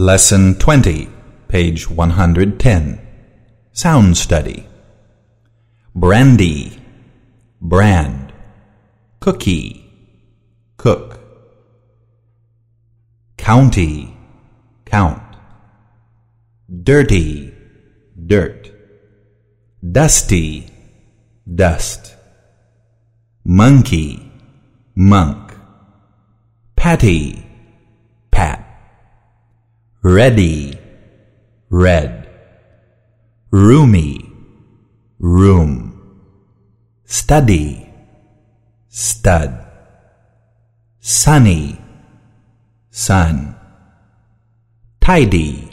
Lesson 20, page 110. Sound study. Brandy, brand. Cookie, cook. County, count. Dirty, dirt. Dusty, dust. Monkey, monk. Patty, pat. Ready, red. Roomy, room. Study, stud. Sunny, sun. Tidy,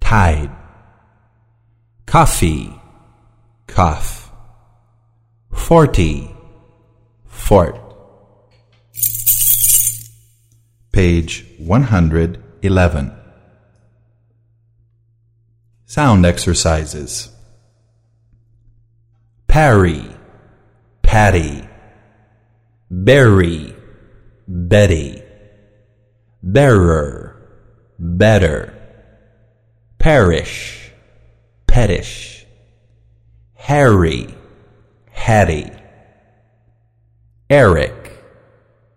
tide. Coffee, cough. Forty, fort. Page 111. Sound exercises. Parry, patty. Berry, Betty. Bearer, better. Parish, pettish. Harry, Hattie. Eric,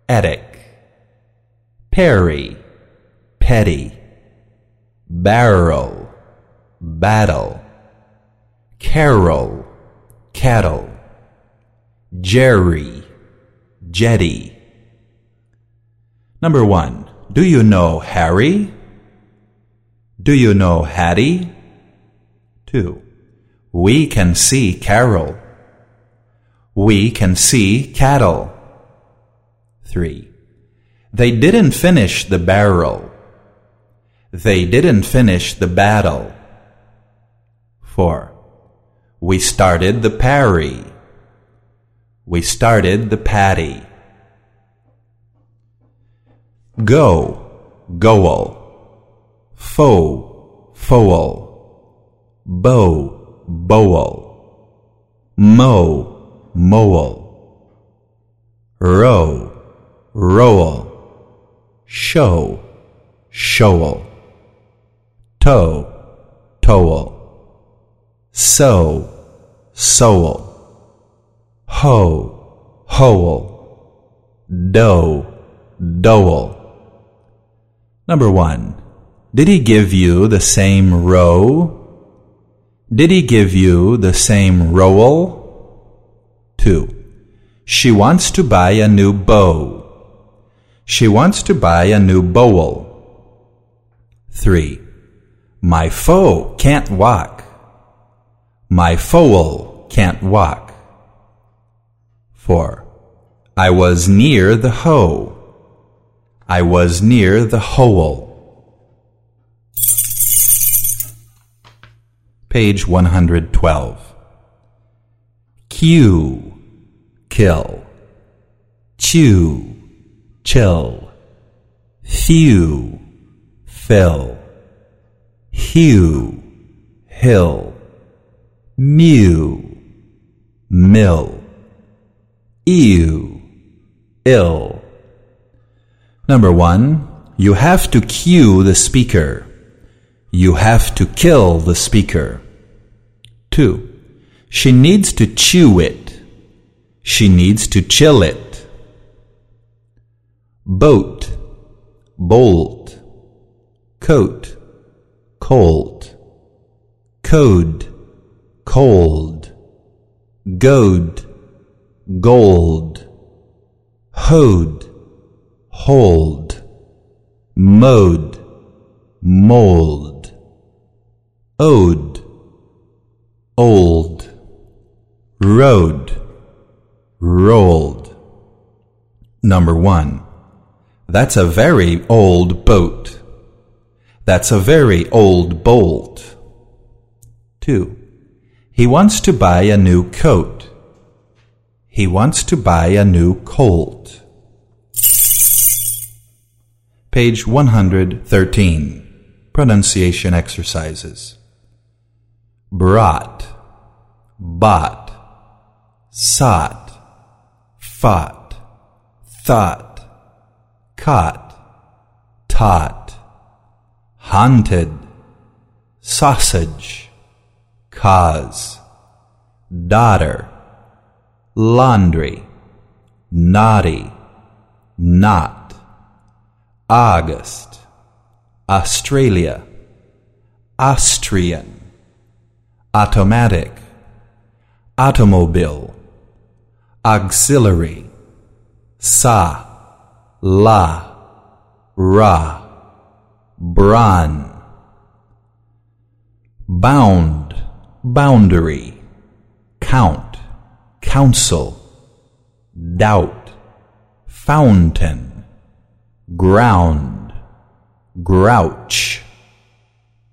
Attic. Perry, petty. Barrel, battle. Carol, cattle. Jerry, jetty. Number one, do you know Harry? Do you know Hattie? Two, we can see Carol. We can see cattle. Three, they didn't finish the barrel. They didn't finish the battle. Four, we started the parry. We started the patty. Go, goal. Foe, foal. Bow, bowel. Mow, mowel. Row, rowel. Show, showel. Toe, towel. Sow, sowel. Hoe, hoel. Doe, dowel. Number one. Did he give you the same row? Did he give you the same rowel? Two. She wants to buy a new bow. She wants to buy a new bowl. Three. My foe can't walk. My foal can't walk. Four. I was near the hoe. I was near the hole. Page 112. Q. kill. Chew, chill. Few, fill. Hue, hill. Mew, mill. Ew, ill. Number one, you have to cue the speaker. You have to kill the speaker. Two, she needs to chew it. She needs to chill it. Boat, bolt, coat, colt, code, cold, goad, gold, hoed, hold, mode, mold, ode, old, road, rolled. Number one. That's a very old boat. That's a very old bolt. Two. He wants to buy a new coat. He wants to buy a new colt. Page 113. Pronunciation exercises. Brought, bought, sought, fought, thought, caught, taught, haunted, sausage, cause, daughter, laundry, naughty, not, August, Australia, Austrian, automatic, automobile, auxiliary, sa, la, ra, bran, bound, boundary, count, council, doubt, fountain, ground, grouch,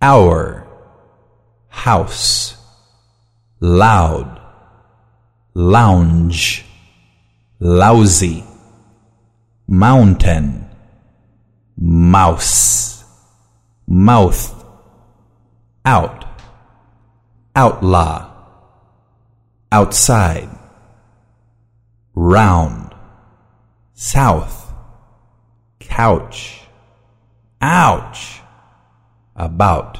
hour, house, loud, lounge, lousy, mountain, mouse, mouth, out, outlaw, outside, round, south, couch, ouch, about,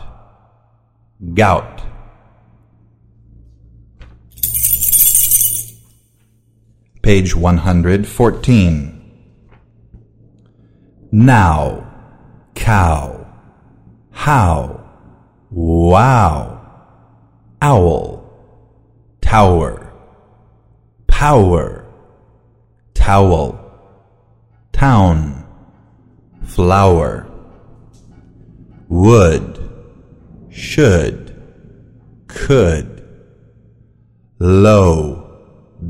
gout. Page 114. Now, cow, how, wow, owl, tower, power, towel, town, flower, would, should, could, low,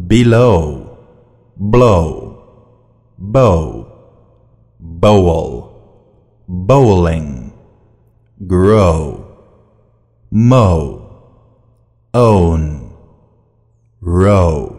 below, blow, bow, bowl, bowling, grow, mow, own, row.